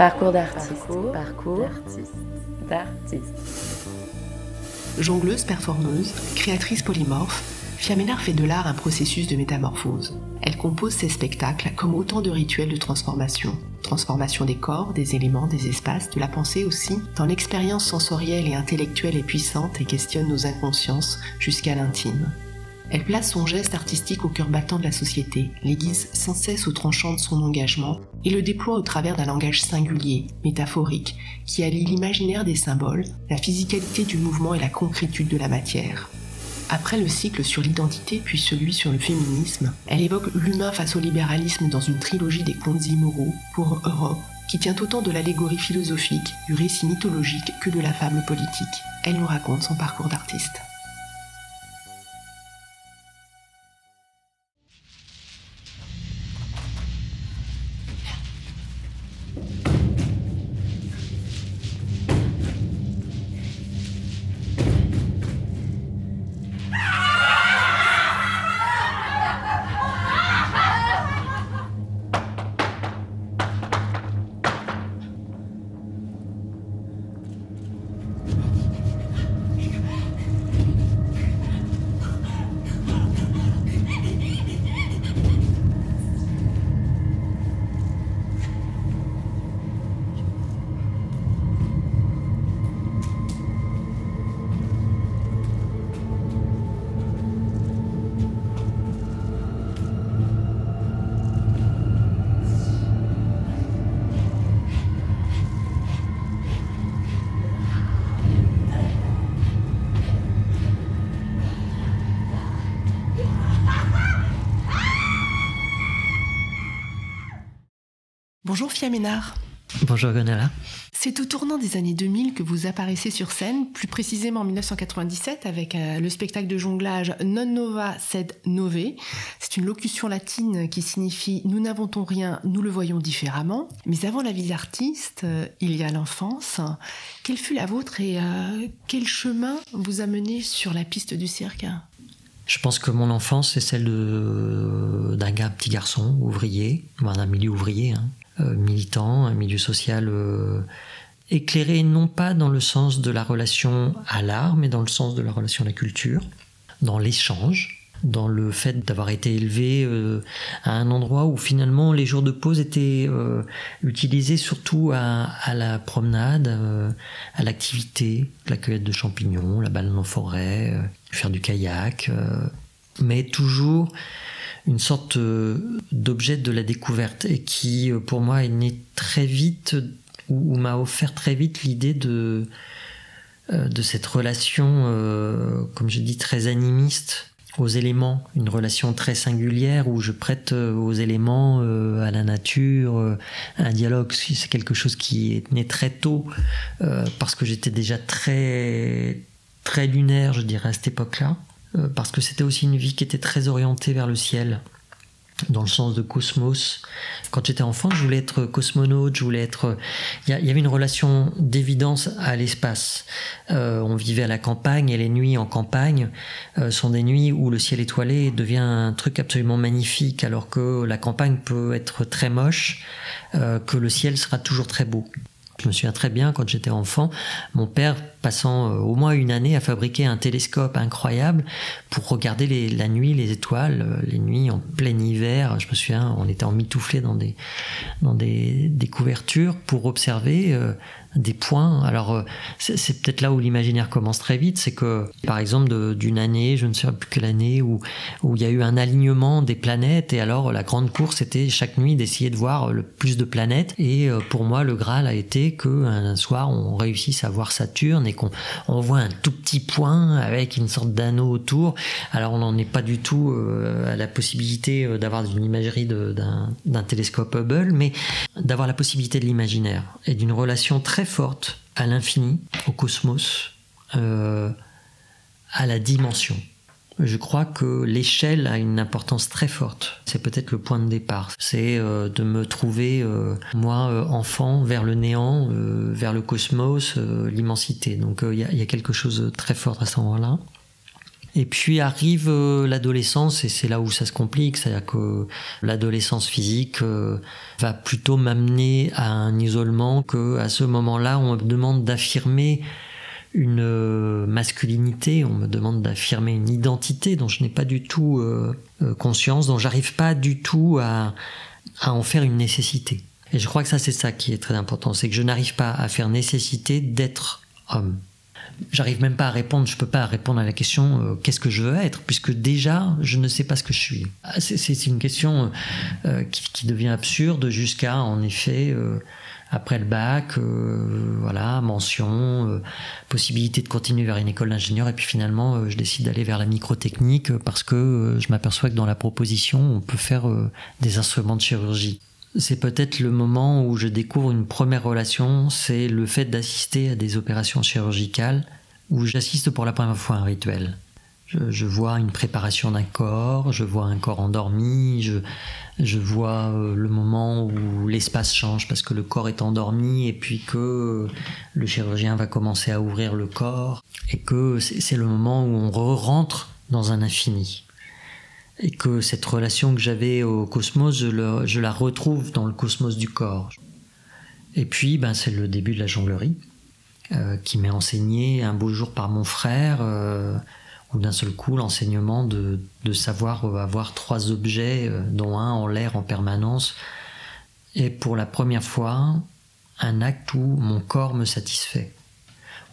Parcours d'artiste. Parcours, d'artiste. Jongleuse, performeuse, créatrice polymorphe, Fiaménard fait de l'art un processus de métamorphose. Elle compose ses spectacles comme autant de rituels de transformation. Transformation des corps, des éléments, des espaces, de la pensée aussi, dans l'expérience sensorielle et intellectuelle est puissante et questionne nos inconsciences jusqu'à l'intime. Elle place son geste artistique au cœur battant de la société, l'aiguise sans cesse au tranchant de son engagement et le déploie au travers d'un langage singulier, métaphorique, qui allie l'imaginaire des symboles, la physicalité du mouvement et la concrétude de la matière. Après le cycle sur l'identité puis celui sur le féminisme, elle évoque l'humain face au libéralisme dans une trilogie des contes immoraux pour Europe, qui tient autant de l'allégorie philosophique, du récit mythologique que de la fable politique. Elle nous raconte son parcours d'artiste. Bonjour Fiaménard. Bonjour Gonala. C'est au tournant des années 2000 que vous apparaissez sur scène, plus précisément en 1997 avec euh, le spectacle de jonglage Non Nova Sed Nove. C'est une locution latine qui signifie Nous n'avons rien, nous le voyons différemment. Mais avant la vie d'artiste, euh, il y a l'enfance. Quelle fut la vôtre et euh, quel chemin vous a mené sur la piste du cirque? Je pense que mon enfance, c'est celle d'un gars, petit garçon, ouvrier, d'un milieu ouvrier, hein, militant, un milieu social euh, éclairé non pas dans le sens de la relation à l'art, mais dans le sens de la relation à la culture, dans l'échange, dans le fait d'avoir été élevé euh, à un endroit où finalement les jours de pause étaient utilisés surtout à, la promenade, à l'activité, la cueillette de champignons, la balade en forêt, faire du kayak, mais toujours une sorte euh, d'objet de la découverte et qui, euh, pour moi, est né très vite ou, m'a offert très vite l'idée de, euh, cette relation, comme je dis, très animiste aux éléments, une relation très singulière où je prête aux éléments, à la nature, un dialogue. C'est quelque chose qui est né très tôt parce que j'étais déjà très très lunaire, je dirais, à cette époque-là. Euh, parce que c'était aussi une vie qui était très orientée vers le ciel, dans le sens de cosmos. Quand j'étais enfant, je voulais être cosmonaute, je voulais être... Il y, avait une relation d'évidence à l'espace. Euh, on vivait à la campagne et les nuits en campagne euh, sont des nuits où le ciel étoilé devient un truc absolument magnifique, alors que la campagne peut être très moche, que le ciel sera toujours très beau. Je me souviens très bien quand j'étais enfant, mon père passant euh, au moins une année à fabriquer un télescope incroyable pour regarder la nuit, les étoiles, euh, les nuits en plein hiver. Je me souviens, on était emmitouflés dans des, dans des, des couvertures pour observer euh, des points. Alors, euh, c'est peut-être là où l'imaginaire commence très vite, c'est que, par exemple, d'une année, je ne sais plus quelle année, où, où il y a eu un alignement des planètes, et alors la grande course était chaque nuit d'essayer de voir le plus de planètes. Et euh, pour moi, le Graal a été qu'un soir, on réussisse à voir Saturne et qu'on on voit un tout petit point avec une sorte d'anneau autour. Alors, on n'en est pas du tout euh, à la possibilité d'avoir une imagerie d'un télescope Hubble, mais d'avoir la possibilité de l'imaginaire et d'une relation très forte à l'infini, au cosmos, euh, à la dimension. Je crois que l'échelle a une importance très forte. C'est peut-être le point de départ. C'est euh, de me trouver, euh, moi, enfant, vers le néant, vers le cosmos, l'immensité. Donc il y, a quelque chose de très fort à ce moment-là. Et puis arrive euh, l'adolescence et c'est là où ça se complique, c'est-à-dire que l'adolescence physique euh, va plutôt m'amener à un isolement que à ce moment-là on me demande d'affirmer une euh, masculinité, on me demande d'affirmer une identité dont je n'ai pas du tout conscience, dont j'arrive pas du tout à, à en faire une nécessité. Et je crois que ça c'est ça qui est très important, c'est que je n'arrive pas à faire nécessité d'être homme j'arrive même pas à répondre, je peux pas répondre à la question euh, qu'est-ce que je veux être, puisque déjà je ne sais pas ce que je suis. Ah, c'est une question euh, qui, devient absurde jusqu'à en effet euh, après le bac, voilà mention, possibilité de continuer vers une école d'ingénieur et puis finalement je décide d'aller vers la microtechnique parce que je m'aperçois que dans la proposition on peut faire des instruments de chirurgie c'est peut-être le moment où je découvre une première relation, c'est le fait d'assister à des opérations chirurgicales où j'assiste pour la première fois à un rituel. Je, vois une préparation d'un corps, je vois un corps endormi, je, vois euh, le moment où l'espace change parce que le corps est endormi et puis que le chirurgien va commencer à ouvrir le corps et que c'est le moment où on rentre dans un infini et que cette relation que j'avais au cosmos, je, la retrouve dans le cosmos du corps. Et puis, ben, c'est le début de la jonglerie, euh, qui m'est enseigné un beau jour par mon frère, euh, où d'un seul coup, l'enseignement de, savoir avoir trois objets, euh, dont un en l'air en permanence, est pour la première fois un acte où mon corps me satisfait,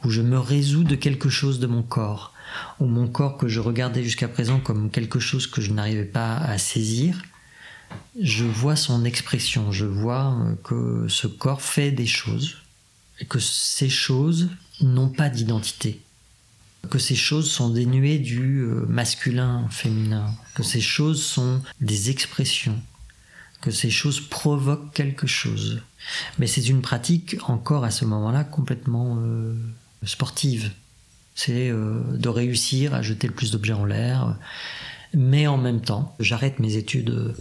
où je me résous de quelque chose de mon corps ou mon corps que je regardais jusqu'à présent comme quelque chose que je n'arrivais pas à saisir, je vois son expression, je vois euh, que ce corps fait des choses, et que ces choses n'ont pas d'identité, que ces choses sont dénuées du euh, masculin, féminin, que ces choses sont des expressions, que ces choses provoquent quelque chose. Mais c'est une pratique encore à ce moment-là complètement euh, sportive c'est euh, de réussir à jeter le plus d'objets en l'air. Mais en même temps, j'arrête mes études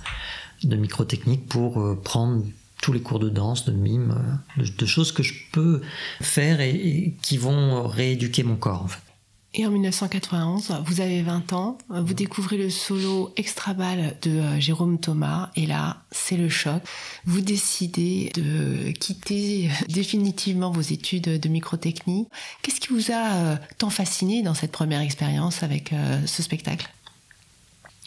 de microtechnique pour euh, prendre tous les cours de danse, de mime, euh, de, choses que je peux faire et, qui vont rééduquer mon corps en fait. Et en 1991, vous avez 20 ans, vous découvrez le solo extra balle de euh, Jérôme Thomas, et là, c'est le choc. Vous décidez de quitter définitivement vos études de microtechnie. Qu'est-ce qui vous a euh, tant fasciné dans cette première expérience avec euh, ce spectacle?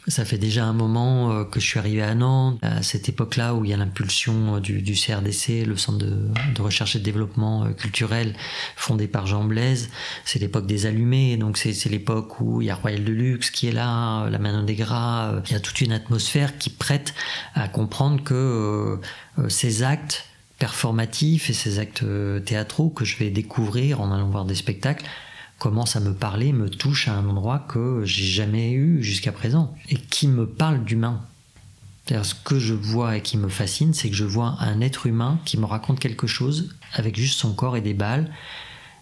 Ça fait déjà un moment euh, que je suis arrivé à Nantes, à cette époque-là où il y a l'impulsion euh, du, CRDC, le Centre de, Recherche et de Développement euh, Culturel, fondé par Jean Blaise. C'est l'époque des allumés, donc c'est l'époque où il y a Royal de Luxe qui est là, la Manon des Gras. Il y a toute une atmosphère qui prête à comprendre que ces actes performatifs et ces actes théâtraux que je vais découvrir en allant voir des spectacles commence à me parler, me touche à un endroit que j'ai jamais eu jusqu'à présent et qui me parle d'humain. Ce que je vois et qui me fascine, c'est que je vois un être humain qui me raconte quelque chose avec juste son corps et des balles.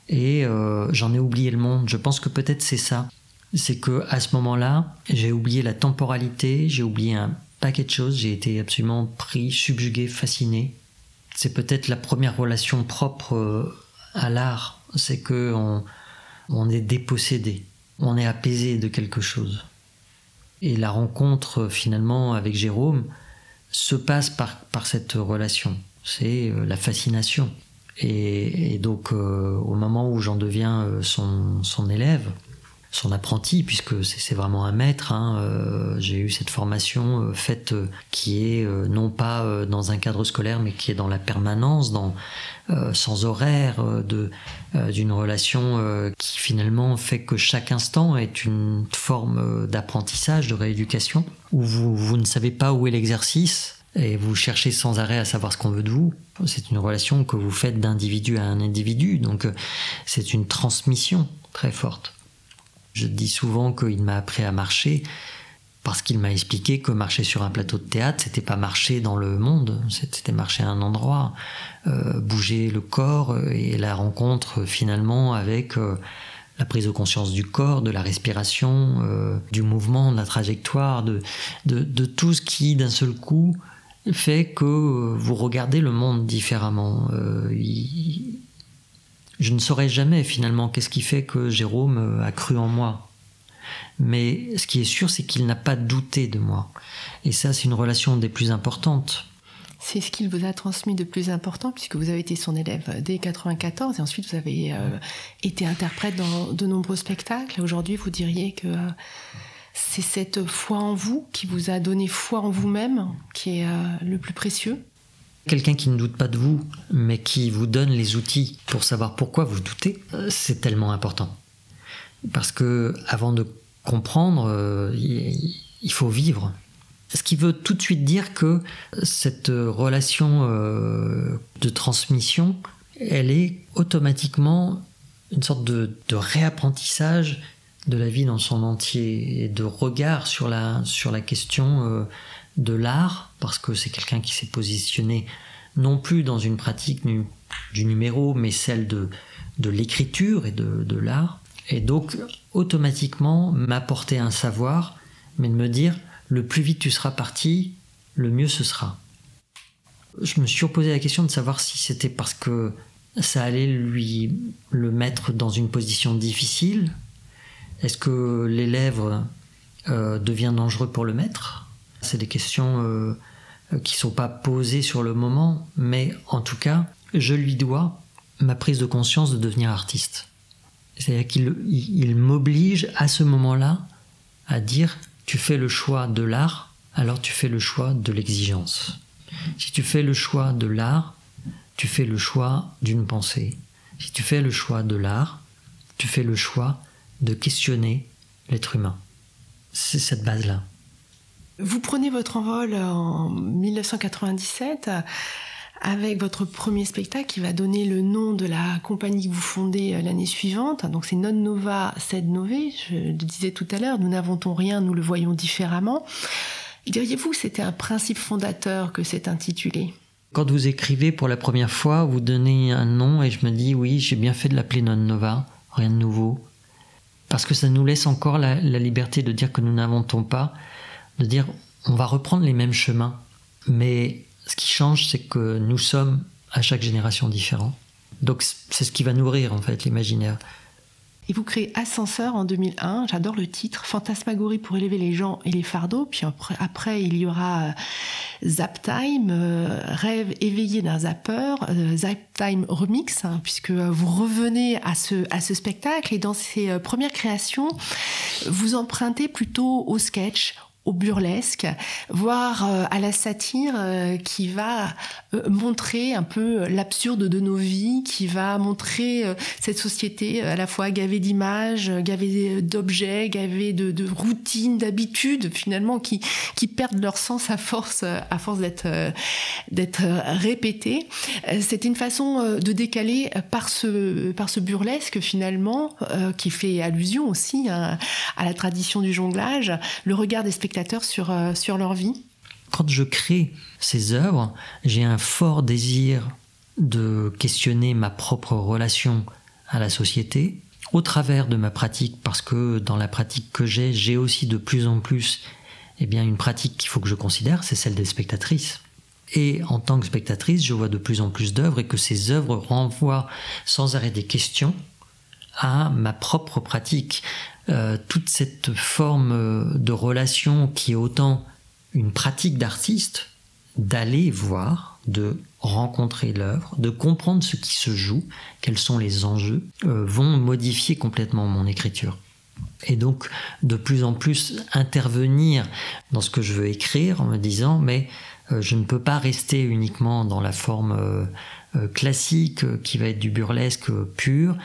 Et euh, j'en ai oublié le monde. Je pense que peut-être c'est ça. C'est que à ce moment-là, j'ai oublié la temporalité, j'ai oublié un paquet de choses. J'ai été absolument pris, subjugué, fasciné. C'est peut-être la première relation propre euh, à l'art. C'est que on, on est dépossédé, on est apaisé de quelque chose. Et la rencontre finalement avec Jérôme se passe par, cette relation, c'est euh, la fascination. Et, donc euh, au moment où j'en deviens euh, son élève, son apprenti, puisque c'est vraiment un maître. Hein, euh, j'ai eu cette formation euh, faite euh, qui est non pas dans un cadre scolaire, mais qui est dans la permanence, sans horaire, d'une relation qui finalement fait que chaque instant est une forme d'apprentissage, de rééducation, où vous, vous ne savez pas où est l'exercice et vous cherchez sans arrêt à savoir ce qu'on veut de vous. C'est une relation que vous faites d'individu à un individu, donc c'est une transmission très forte. Je dis souvent qu'il m'a appris à marcher parce qu'il m'a expliqué que marcher sur un plateau de théâtre, c'était pas marcher dans le monde, c'était marcher à un endroit, euh, bouger le corps et la rencontre finalement avec euh, la prise de conscience du corps, de la respiration, euh, du mouvement, de la trajectoire, de, de tout ce qui d'un seul coup fait que vous regardez le monde différemment. Je ne saurais jamais finalement qu'est-ce qui fait que Jérôme euh, a cru en moi. Mais ce qui est sûr, c'est qu'il n'a pas douté de moi. Et ça, c'est une relation des plus importantes. C'est ce qu'il vous a transmis de plus important, puisque vous avez été son élève dès 94, et ensuite vous avez euh, été interprète dans de nombreux spectacles. Aujourd'hui, vous diriez que euh, c'est cette foi en vous qui vous a donné foi en vous-même qui est le plus précieux Quelqu'un qui ne doute pas de vous, mais qui vous donne les outils pour savoir pourquoi vous doutez, c'est tellement important. Parce que avant de comprendre, il faut vivre. Ce qui veut tout de suite dire que cette relation euh, de transmission, elle est automatiquement une sorte de, réapprentissage de la vie dans son entier et de regard sur la, sur la question euh, de l'art, parce que c'est quelqu'un qui s'est positionné non plus dans une pratique du numéro, mais celle de, de l'écriture et de, de l'art. Et donc, automatiquement, m'apporter un savoir, mais de me dire, le plus vite tu seras parti, le mieux ce sera. Je me suis posé la question de savoir si c'était parce que ça allait lui le mettre dans une position difficile. Est-ce que l'élève euh, devient dangereux pour le maître? C'est des questions euh, qui ne sont pas posées sur le moment, mais en tout cas, je lui dois ma prise de conscience de devenir artiste. C'est-à-dire qu'il m'oblige à ce moment-là à dire tu fais le choix de l'art, alors tu fais le choix de l'exigence. Si tu fais le choix de l'art, tu fais le choix d'une pensée. Si tu fais le choix de l'art, tu fais le choix de questionner l'être humain. C'est cette base-là. Vous prenez votre envol en 1997 avec votre premier spectacle qui va donner le nom de la compagnie que vous fondez euh, l'année suivante. Donc c'est Non Nova Sed Nove, je le disais tout à l'heure, nous n'inventons rien, nous le voyons différemment. Diriez-vous que c'était un principe fondateur que c'est intitulé? Quand vous écrivez pour la première fois, vous donnez un nom et je me dis oui, j'ai bien fait de l'appeler Non Nova, rien de nouveau. Parce que ça nous laisse encore la liberté de dire que nous n'inventons pas, de dire on va reprendre les mêmes chemins. Mais ce qui change, c'est que nous sommes à chaque génération différents. Donc c'est ce qui va nourrir en fait l'imaginaire. Et vous créez Ascenseur en 2001, j'adore le titre, Fantasmagorie pour élever les gens et les fardeaux. Puis après, il y aura euh, Zaptime, euh, Rêve éveillé d'un zapper, euh, Zaptime Remix, hein, puisque vous revenez à ce, à ce spectacle et dans ces premières créations, vous empruntez plutôt au sketch, au burlesque, voire euh, à la satire euh, qui va euh, montrer un peu l'absurde de nos vies, qui va montrer cette société à la fois gavée d'images, gavée d'objets, gavée de, routines, d'habitudes finalement qui, qui perdent leur sens à force, à force d'être d'être répétées. C'est une façon de décaler par ce, par ce burlesque finalement qui fait allusion aussi à, à la tradition du jonglage, le regard des spectateurs sur, euh, sur leur vie Quand je crée ces œuvres, j'ai un fort désir de questionner ma propre relation à la société au travers de ma pratique, parce que dans la pratique que j'ai, j'ai aussi de plus en plus eh bien, une pratique qu'il faut que je considère, c'est celle des spectatrices. Et en tant que spectatrice, je vois de plus en plus d'œuvres et que ces œuvres renvoient sans arrêt des questions à ma propre pratique, euh, toute cette forme euh, de relation qui est autant une pratique d'artiste, d'aller voir, de rencontrer l'œuvre, de comprendre ce qui se joue, quels sont les enjeux, euh, vont modifier complètement mon écriture. Et donc de plus en plus intervenir dans ce que je veux écrire en me disant mais je ne peux pas rester uniquement dans la forme classique qui va être du burlesque pur,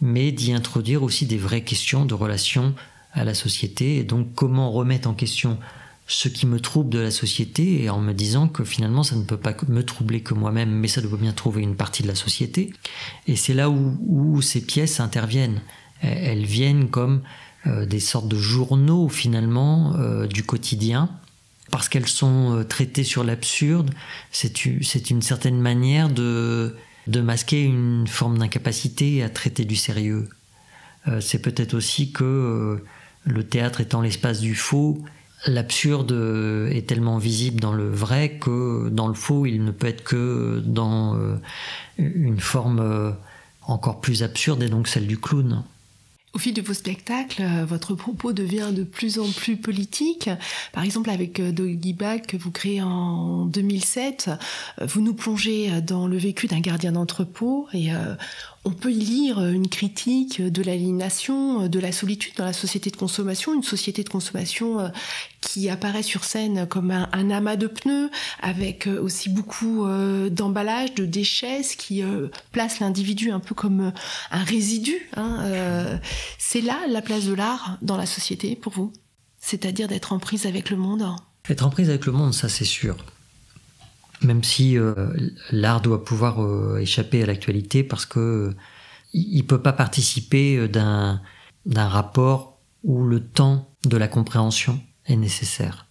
mais d'y introduire aussi des vraies questions de relation à la société, et donc comment remettre en question ce qui me trouble de la société, et en me disant que finalement ça ne peut pas me troubler que moi-même, mais ça doit bien trouver une partie de la société. Et c'est là où, ces pièces interviennent. Elles viennent comme euh, des sortes de journaux finalement euh, du quotidien, parce qu'elles sont euh, traitées sur l'absurde, c'est une certaine manière de masquer une forme d'incapacité à traiter du sérieux. Euh, c'est peut-être aussi que euh, le théâtre étant l'espace du faux, l'absurde est tellement visible dans le vrai que dans le faux, il ne peut être que dans une forme encore plus absurde et donc celle du clown. Au fil de vos spectacles, euh, votre propos devient de plus en plus politique. Par exemple, avec euh, Doggy Bag que vous créez en 2007, euh, vous nous plongez dans le vécu d'un gardien d'entrepôt et on peut y lire une critique de l'aliénation, de la solitude dans la société de consommation, une société de consommation qui apparaît sur scène comme un, amas de pneus, avec aussi beaucoup d'emballages, de déchets, qui place l'individu un peu comme un résidu. Hein, c'est là la place de l'art dans la société pour vous? C'est-à-dire d'être en prise avec le monde? Être en prise avec le monde, ça c'est sûr. Même si euh, l'art doit pouvoir euh, échapper à l'actualité parce que il ne peut pas participer euh, d'un rapport où le temps de la compréhension est nécessaire.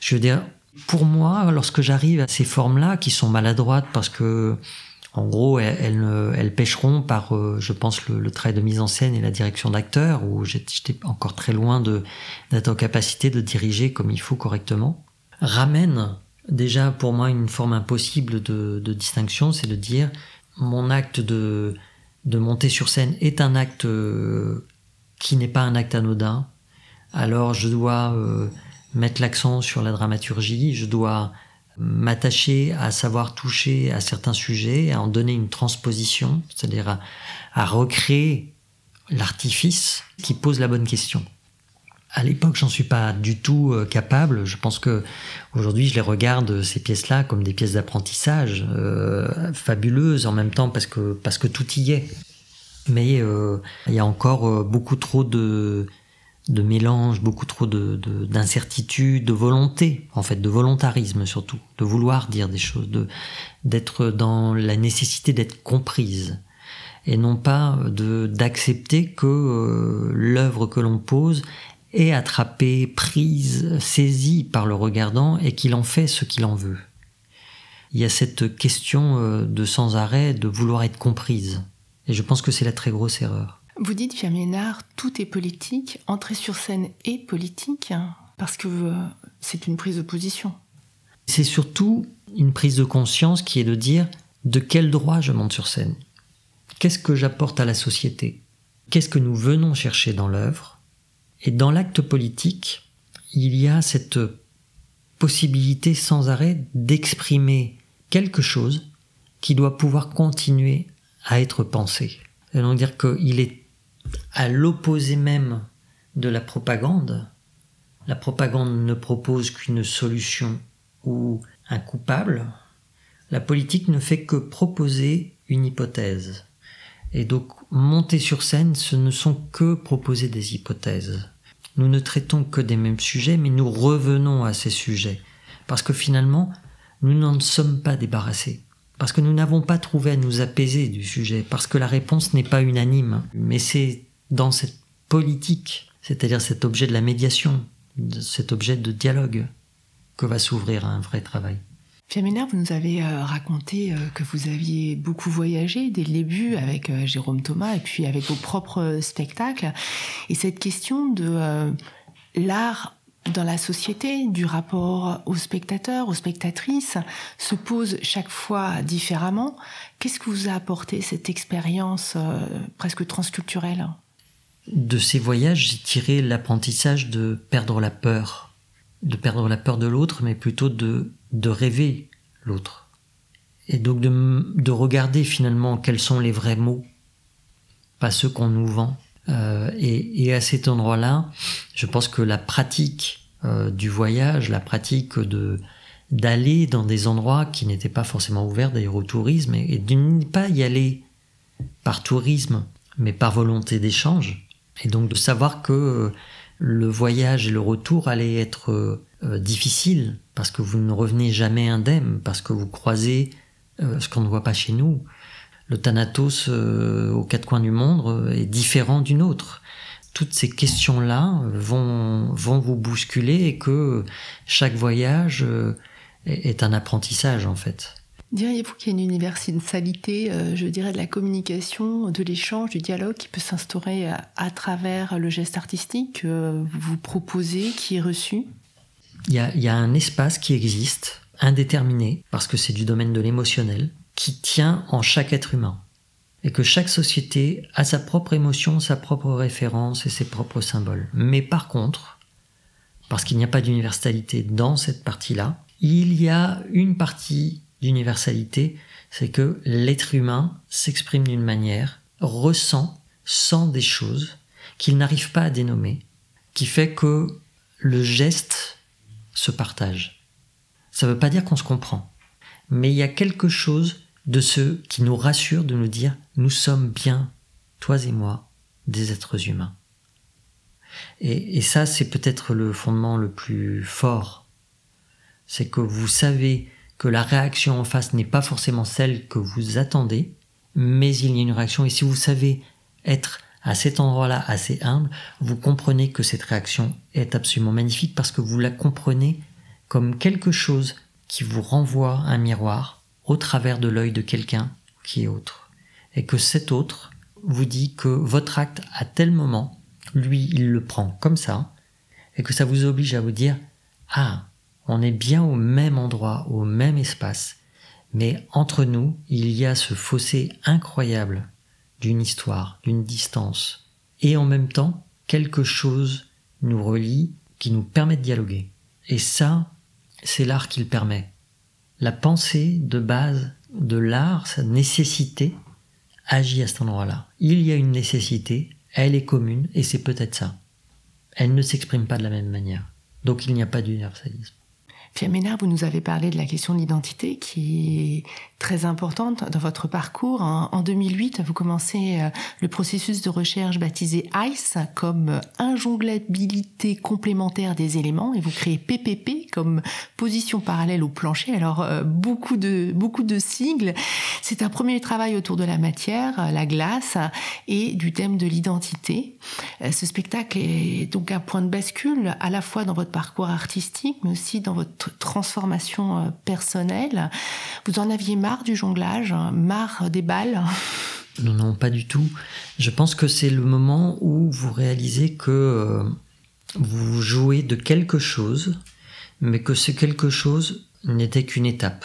Je veux dire, pour moi, lorsque j'arrive à ces formes-là, qui sont maladroites parce que en gros, elles, pêcheront par, euh, je pense, le, trait de mise en scène et la direction d'acteur, où j'étais encore très loin d'être en capacité de diriger comme il faut correctement. Ramène déjà pour moi une forme impossible de, distinction, c'est de dire mon acte de, monter sur scène est un acte euh, qui n'est pas un acte anodin. Alors je dois euh, mettre l'accent sur la dramaturgie, je dois m'attacher à savoir toucher à certains sujets, à en donner une transposition, c'est-à-dire à, recréer l'artifice qui pose la bonne question. À l'époque, j'en suis pas du tout euh, capable. Je pense que aujourd'hui, je les regarde ces pièces-là comme des pièces d'apprentissage euh, fabuleuses en même temps parce que parce que tout y est. Mais euh, il y a encore beaucoup trop de de mélange, beaucoup trop de, d'incertitude, de, volonté, en fait, de volontarisme surtout, de vouloir dire des choses, de, d'être dans la nécessité d'être comprise, et non pas de, d'accepter que euh, l'œuvre que l'on pose est attrapée, prise, saisie par le regardant, et qu'il en fait ce qu'il en veut. Il y a cette question euh, de sans arrêt de vouloir être comprise, et je pense que c'est la très grosse erreur. Vous dites, Fiaménard, tout est politique, entrer sur scène est politique, parce que euh, c'est une prise de position. C'est surtout une prise de conscience qui est de dire de quel droit je monte sur scène? Qu'est-ce que j'apporte à la société? Qu'est-ce que nous venons chercher dans l'œuvre? Et dans l'acte politique, il y a cette possibilité sans arrêt d'exprimer quelque chose qui doit pouvoir continuer à être pensé. Et donc dire qu'il est à l'opposé même de la propagande. La propagande ne propose qu'une solution ou un coupable. La politique ne fait que proposer une hypothèse. Et donc monter sur scène, ce ne sont que proposer des hypothèses. Nous ne traitons que des mêmes sujets, mais nous revenons à ces sujets. Parce que finalement, nous n'en sommes pas débarrassés parce que nous n'avons pas trouvé à nous apaiser du sujet, parce que la réponse n'est pas unanime. Mais c'est dans cette politique, c'est-à-dire cet objet de la médiation, cet objet de dialogue, que va s'ouvrir un vrai travail. Fiamina, vous nous avez euh, raconté euh, que vous aviez beaucoup voyagé dès le début avec euh, Jérôme Thomas et puis avec vos propres spectacles. Et cette question de l'art dans la société, du rapport aux spectateurs, aux spectatrices, se pose chaque fois différemment. Qu'est-ce que vous a apporté cette expérience presque transculturelle? De ces voyages, j'ai tiré l'apprentissage de perdre la peur. De perdre la peur de l'autre, mais plutôt de, de rêver l'autre. Et donc de, de regarder finalement quels sont les vrais mots, pas ceux qu'on nous vend euh, et, à cet endroit-là, je pense que la pratique euh, du voyage, la pratique de d'aller dans des endroits qui n'étaient pas forcément ouverts d'ailleurs au tourisme et, de ne pas y aller par tourisme, mais par volonté d'échange, et donc de savoir que euh, le voyage et le retour allaient être difficiles parce que vous ne revenez jamais indemne, parce que vous croisez ce qu'on ne voit pas chez nous, le Thanatos euh, aux quatre coins du monde euh, est différent d'une autre. Toutes ces questions-là vont, vont vous bousculer et que chaque voyage euh, est un apprentissage en fait. Diriez-vous qu'il y a une universalité, je dirais, de la communication, de l'échange, du dialogue qui peut s'instaurer à, travers le geste artistique que vous proposez, qui est reçu? Il y, a, il y a un espace qui existe, indéterminé, parce que c'est du domaine de l'émotionnel, qui tient en chaque être humain. et que chaque société a sa propre émotion, sa propre référence et ses propres symboles. Mais par contre, parce qu'il n'y a pas d'universalité dans cette partie-là, il y a une partie d'universalité, c'est que l'être humain s'exprime d'une manière, ressent, sent des choses qu'il n'arrive pas à dénommer, qui fait que le geste se partage. Ça ne veut pas dire qu'on se comprend, mais il y a quelque chose de ce qui nous rassure de nous dire nous sommes bien, toi et moi, des êtres humains. Et, et ça, c'est peut-être le fondement le plus fort. C'est que vous savez que la réaction en face n'est pas forcément celle que vous attendez, mais il y a une réaction. Et si vous savez être à cet endroit-là assez humble, vous comprenez que cette réaction est absolument magnifique parce que vous la comprenez comme quelque chose qui vous renvoie un miroir au travers de l'œil de quelqu'un qui est autre. Et que cet autre vous dit que votre acte à tel moment, lui, il le prend comme ça, et que ça vous oblige à vous dire, ah, on est bien au même endroit, au même espace, mais entre nous, il y a ce fossé incroyable d'une histoire, d'une distance, et en même temps, quelque chose nous relie qui nous permet de dialoguer. Et ça, c'est l'art qui le permet. La pensée de base de l'art, sa nécessité, agit à cet endroit-là. Il y a une nécessité, elle est commune, et c'est peut-être ça. Elle ne s'exprime pas de la même manière. Donc il n'y a pas d'universalisme. Pierre vous nous avez parlé de la question de l'identité qui est très importante dans votre parcours. En 2008, vous commencez euh, le processus de recherche baptisé ICE comme injonglabilité complémentaire des éléments et vous créez PPP comme position parallèle au plancher. Alors euh, beaucoup de beaucoup de sigles. C'est un premier travail autour de la matière, la glace et du thème de l'identité. Euh, ce spectacle est donc un point de bascule à la fois dans votre parcours artistique mais aussi dans votre transformation personnelle. Vous en aviez marre du jonglage, marre des balles? Non, non, pas du tout. Je pense que c'est le moment où vous réalisez que euh, vous jouez de quelque chose, mais que ce quelque chose n'était qu'une étape.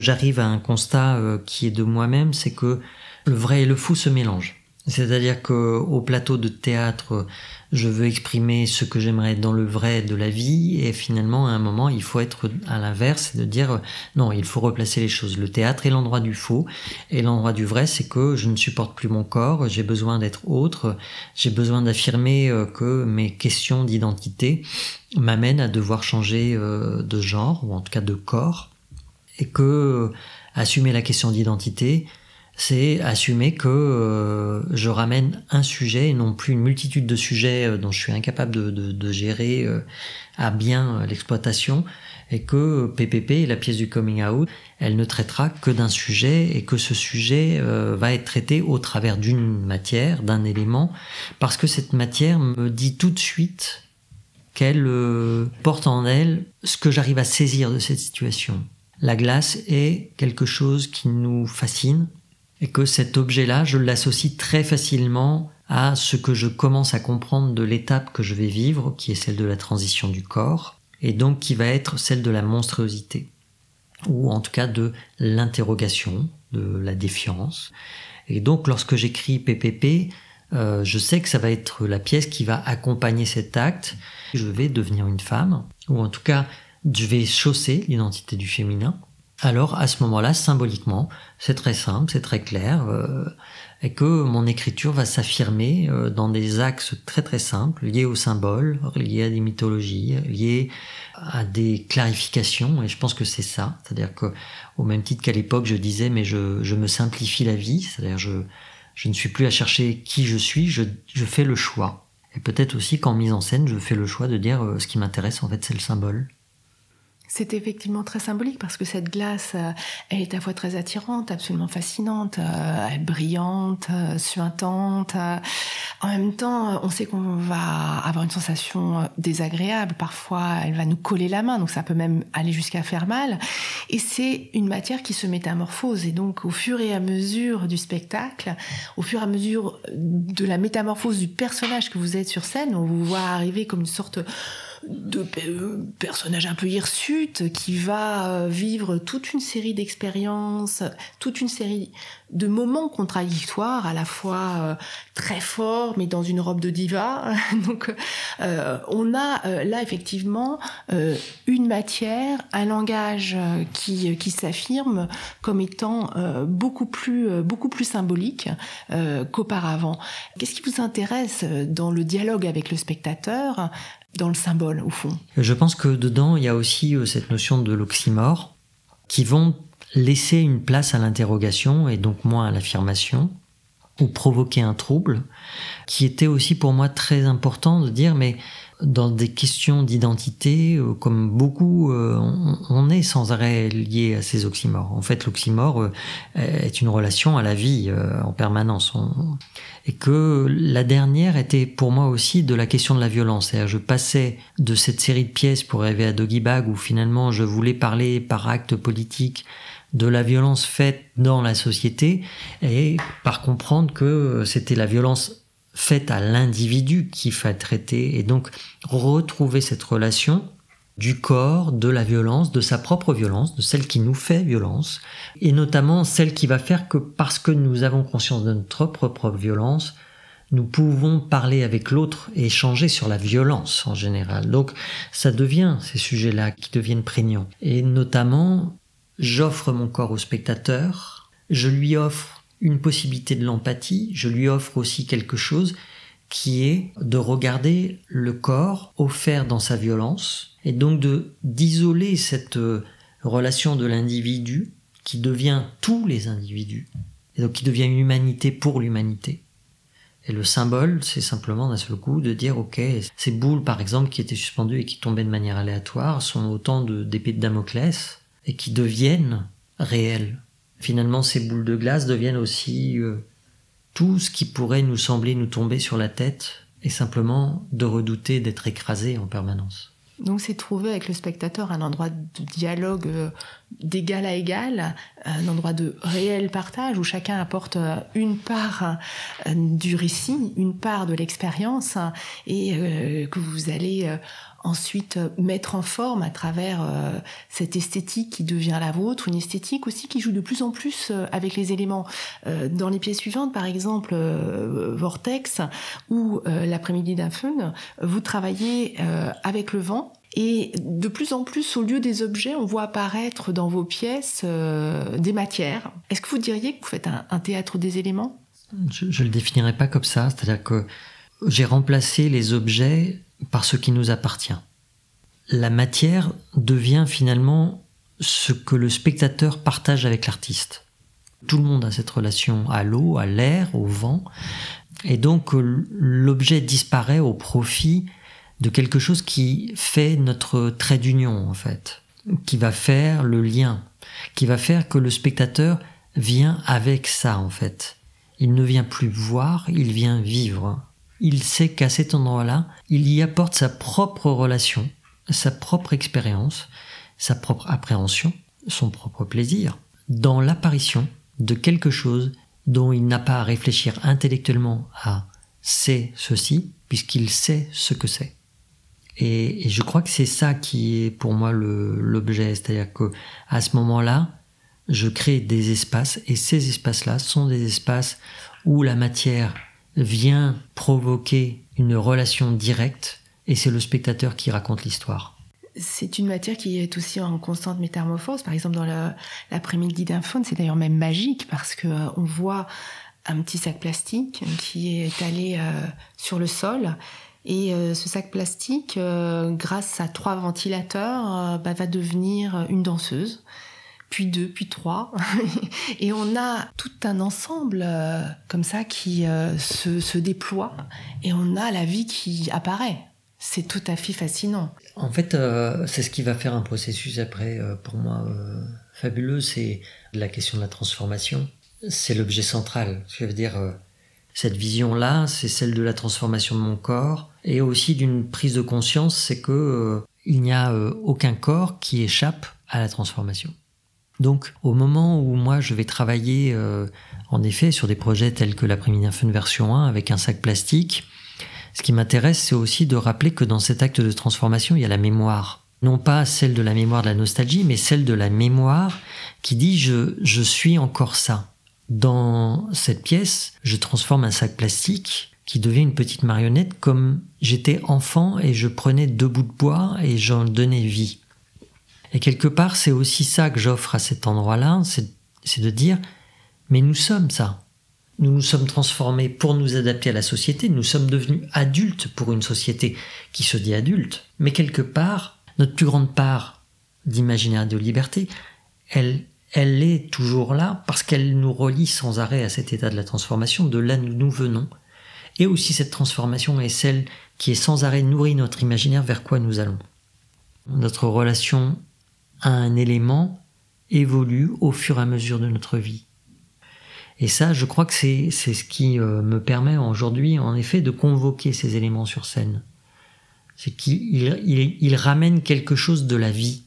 J'arrive à un constat euh, qui est de moi-même, c'est que le vrai et le fou se mélangent. C'est-à-dire qu'au plateau de théâtre, je veux exprimer ce que j'aimerais dans le vrai de la vie, et finalement, à un moment, il faut être à l'inverse, de dire non, il faut replacer les choses. Le théâtre est l'endroit du faux, et l'endroit du vrai, c'est que je ne supporte plus mon corps, j'ai besoin d'être autre, j'ai besoin d'affirmer euh, que mes questions d'identité m'amènent à devoir changer euh, de genre, ou en tout cas de corps, et que euh, assumer la question d'identité, c'est assumer que euh, je ramène un sujet et non plus une multitude de sujets euh, dont je suis incapable de, gérer euh, à bien l'exploitation et que PPP, la pièce du coming out, elle ne traitera que d'un sujet et que ce sujet va être traité au travers d'une matière, d'un élément, parce que cette matière me dit tout de suite qu'elle porte en elle ce que j'arrive à saisir de cette situation. La glace est quelque chose qui nous fascine, et que cet objet-là, je l'associe très facilement à ce que je commence à comprendre de l'étape que je vais vivre, qui est celle de la transition du corps, et donc qui va être celle de la monstruosité, ou en tout cas de l'interrogation, de la défiance. Et donc lorsque j'écris PPP, euh, je sais que ça va être la pièce qui va accompagner cet acte. Je vais devenir une femme, ou en tout cas, je vais chausser l'identité du féminin alors à ce moment-là, symboliquement, c'est très simple, c'est très clair, euh, et que mon écriture va s'affirmer euh, dans des axes très très simples, liés aux symboles, liés à des mythologies, liés à des clarifications, et je pense que c'est ça, c'est-à-dire que au même titre qu'à l'époque je disais, mais je, je me simplifie la vie, c'est-à-dire je, je ne suis plus à chercher qui je suis, je, je fais le choix. Et peut-être aussi qu'en mise en scène, je fais le choix de dire euh, ce qui m'intéresse en fait c'est le symbole. C'est effectivement très symbolique parce que cette glace, euh, elle est à la fois très attirante, absolument fascinante, euh, brillante, euh, suintante. En même temps, on sait qu'on va avoir une sensation désagréable. Parfois, elle va nous coller la main, donc ça peut même aller jusqu'à faire mal. Et c'est une matière qui se métamorphose. Et donc, au fur et à mesure du spectacle, au fur et à mesure de la métamorphose du personnage que vous êtes sur scène, on vous voit arriver comme une sorte de personnage un peu hirsute qui va vivre toute une série d'expériences, toute une série de moments contradictoires, à la fois euh, très forts, mais dans une robe de diva. Donc, euh, on a euh, là effectivement une matière, un langage qui, qui s'affirme comme étant beaucoup plus beaucoup plus symbolique qu'auparavant. Qu'est-ce qui vous intéresse dans le dialogue avec le spectateur, dans le symbole au fond. Je pense que dedans il y a aussi cette notion de l'oxymore qui vont laisser une place à l'interrogation et donc moins à l'affirmation, ou provoquer un trouble, qui était aussi pour moi très important de dire, mais dans des questions d'identité, euh, comme beaucoup, euh, on, est sans arrêt lié à ces oxymores. En fait, l'oxymore euh, est une relation à la vie en permanence. Et que la dernière était pour moi aussi de la question de la violence. C'est-à-dire, je passais de cette série de pièces pour rêver à Doggy Bag, où finalement je voulais parler par acte politique de la violence faite dans la société et par comprendre que c'était la violence faite à l'individu qu'il fallait traiter et donc retrouver cette relation du corps, de la violence, de sa propre violence, de celle qui nous fait violence, et notamment celle qui va faire que parce que nous avons conscience de notre propre violence, nous pouvons parler avec l'autre et échanger sur la violence en général. Donc ça devient ces sujets-là qui deviennent prégnants. Et notamment j'offre mon corps au spectateur, je lui offre une possibilité de l'empathie, je lui offre aussi quelque chose qui est de regarder le corps offert dans sa violence et donc de d'isoler cette euh, relation de l'individu qui devient tous les individus et donc qui devient une humanité pour l'humanité. Et le symbole, c'est simplement d'un seul coup de dire, ok, ces boules par exemple qui étaient suspendues et qui tombaient de manière aléatoire sont autant d'épées de Damoclès et qui deviennent réels. Finalement, ces boules de glace deviennent aussi euh, tout ce qui pourrait nous sembler nous tomber sur la tête et simplement de redouter d'être écrasé en permanence. Donc c'est trouver avec le spectateur un endroit de dialogue euh, d'égal à égal, un endroit de réel partage où chacun apporte euh, une part du récit, une part de l'expérience et que vous allez ensuite euh, mettre en forme à travers euh, cette esthétique qui devient la vôtre, une esthétique aussi qui joue de plus en plus euh, avec les éléments. dans les pièces suivantes, par exemple, Vortex ou L'après-midi d'un fun, vous travaillez avec le vent. Et de plus en plus, au lieu des objets, on voit apparaître dans vos pièces des matières. Est-ce que vous diriez que vous faites un, théâtre des éléments? Je ne le définirais pas comme ça. C'est-à-dire que j'ai remplacé les objets par ce qui nous appartient. La matière devient finalement ce que le spectateur partage avec l'artiste. Tout le monde a cette relation à l'eau, à l'air, au vent, et donc l'objet disparaît au profit de quelque chose qui fait notre trait d'union en fait, qui va faire le lien, qui va faire que le spectateur vient avec ça en fait. Il ne vient plus voir, il vient vivre il sait qu'à cet endroit-là, il y apporte sa propre relation, sa propre expérience, sa propre appréhension, son propre plaisir, dans l'apparition de quelque chose dont il n'a pas à réfléchir intellectuellement à c'est ceci, puisqu'il sait ce que c'est. Et, je crois que c'est ça qui est pour moi l'objet, c'est-à-dire que à ce moment-là, je crée des espaces, et ces espaces-là sont des espaces où la matière vient provoquer une relation directe et c'est le spectateur qui raconte l'histoire. C'est une matière qui est aussi en constante métamorphose. Par exemple, dans l'après-midi d'un faune, c'est d'ailleurs même magique parce que euh, on voit un petit sac plastique qui est allé euh, sur le sol. Et euh, ce sac plastique, grâce à trois ventilateurs, bah, va devenir une danseuse puis deux, puis trois. et on a tout un ensemble euh, comme ça qui euh, se, déploie et on a la vie qui apparaît. C'est tout à fait fascinant. En fait, euh, c'est ce qui va faire un processus après, pour moi, fabuleux, c'est la question de la transformation. C'est l'objet central. Je veux dire, cette vision-là, c'est celle de la transformation de mon corps et aussi d'une prise de conscience, c'est que il n'y a aucun corps qui échappe à la transformation. Donc au moment où moi je vais travailler euh, en effet sur des projets tels que l'après-midi fun version 1 avec un sac plastique, Ce qui m'intéresse, c'est aussi de rappeler que dans cet acte de transformation, il y a la mémoire. Non pas celle de la mémoire de la nostalgie, mais celle de la mémoire qui dit je, je suis encore ça. Dans cette pièce, je transforme un sac plastique qui devient une petite marionnette comme j'étais enfant et je prenais deux bouts de bois et j'en donnais vie. Et quelque part, c'est aussi ça que j'offre à cet endroit-là, c'est de dire, mais nous sommes ça. Nous nous sommes transformés pour nous adapter à la société, nous sommes devenus adultes pour une société qui se dit adulte, mais quelque part, notre plus grande part d'imaginaire de liberté, elle, est toujours là parce qu'elle nous relie sans arrêt à cet état de la transformation, de là où nous venons. Et aussi cette transformation est celle qui est sans arrêt nourrit notre imaginaire vers quoi nous allons. Notre relation à un élément évolue au fur et à mesure de notre vie. Et ça, je crois que c'est ce qui euh, me permet aujourd'hui, en effet, de convoquer ces éléments sur scène. C'est qu'il il, ramène quelque chose de la vie.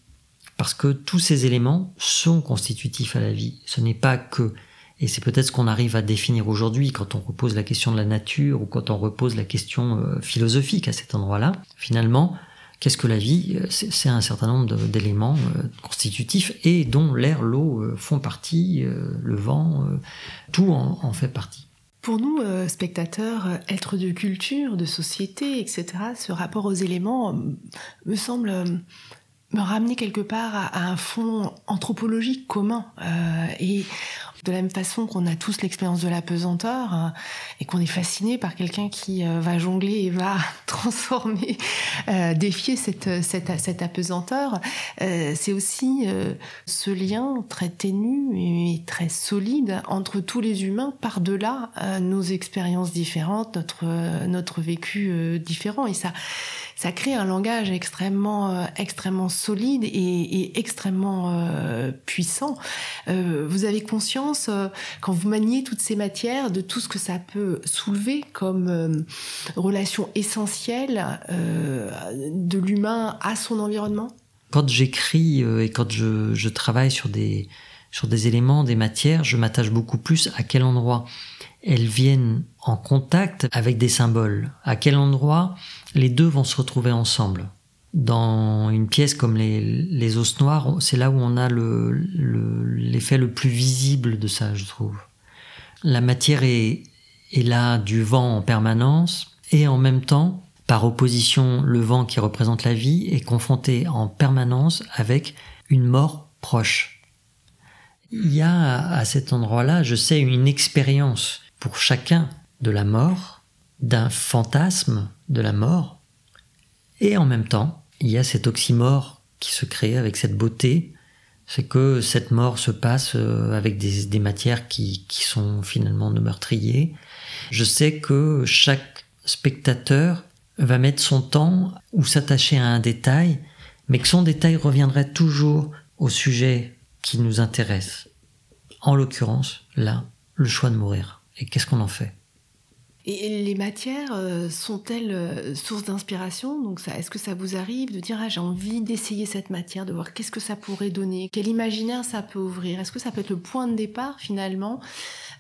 Parce que tous ces éléments sont constitutifs à la vie. Ce n'est pas que, et c'est peut-être ce qu'on arrive à définir aujourd'hui quand on repose la question de la nature ou quand on repose la question euh, philosophique à cet endroit-là. Finalement, Qu'est-ce que la vie C'est un certain nombre d'éléments euh, constitutifs et dont l'air, l'eau euh, font partie, euh, le vent, tout en, fait partie. Pour nous, spectateurs, êtres de culture, de société, etc., ce rapport aux éléments me semble me ramener quelque part à, un fond anthropologique commun. et de la même façon qu'on a tous l'expérience de la pesanteur hein, et qu'on est fasciné par quelqu'un qui euh, va jongler et va transformer, euh, défier cette, cette, cette apesanteur, euh, c'est aussi ce lien très ténu et très solide entre tous les humains par-delà nos expériences différentes, notre, notre vécu différent. Et ça, ça crée un langage extrêmement, euh, extrêmement solide et, extrêmement euh, puissant. Euh, vous avez conscience, quand vous maniez toutes ces matières, de tout ce que ça peut soulever comme relation essentielle de l'humain à son environnement? Quand j'écris et quand je, travaille des, sur des éléments, des matières, je m'attache beaucoup plus à quel endroit elles viennent en contact avec des symboles, à quel endroit les deux vont se retrouver ensemble. Dans une pièce comme les, les os noirs, c'est là où on a l'effet le, le, plus visible de ça, je trouve. La matière est, est là du vent en permanence et en même temps, par opposition, le vent qui représente la vie est confronté en permanence avec une mort proche. Il y a à cet endroit-là, je sais, une expérience pour chacun de la mort, d'un fantasme de la mort, et en même temps, il y a cet oxymore qui se crée avec cette beauté, c'est que cette mort se passe euh, avec des, matières qui, sont finalement de meurtriers. Je sais que chaque spectateur va mettre son temps ou s'attacher à un détail, mais que son détail reviendrait toujours au sujet qui nous intéresse. En l'occurrence, là, le choix de mourir. Et qu'est-ce qu'on en fait? Et les matières euh, sont-elles euh, source d'inspiration? Donc, est-ce que ça vous arrive de dire ah, j'ai envie d'essayer cette matière, de voir qu'est-ce que ça pourrait donner, quel imaginaire ça peut ouvrir? Est-ce que ça peut être le point de départ finalement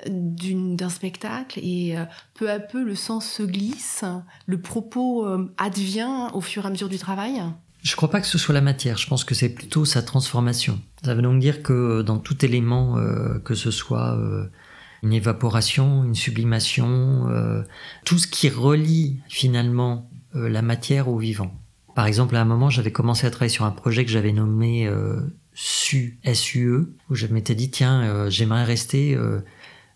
d'un spectacle? Et euh, peu à peu le sens se glisse, le propos advient au fur et à mesure du travail? Je ne crois pas que ce soit la matière, je pense que c'est plutôt sa transformation. Ça veut donc dire que dans tout élément, que ce soit une évaporation, une sublimation, euh, tout ce qui relie finalement euh, la matière au vivant. Par exemple, à un moment, j'avais commencé à travailler sur un projet que j'avais nommé euh, SU, SUE, où je m'étais dit, tiens, j'aimerais rester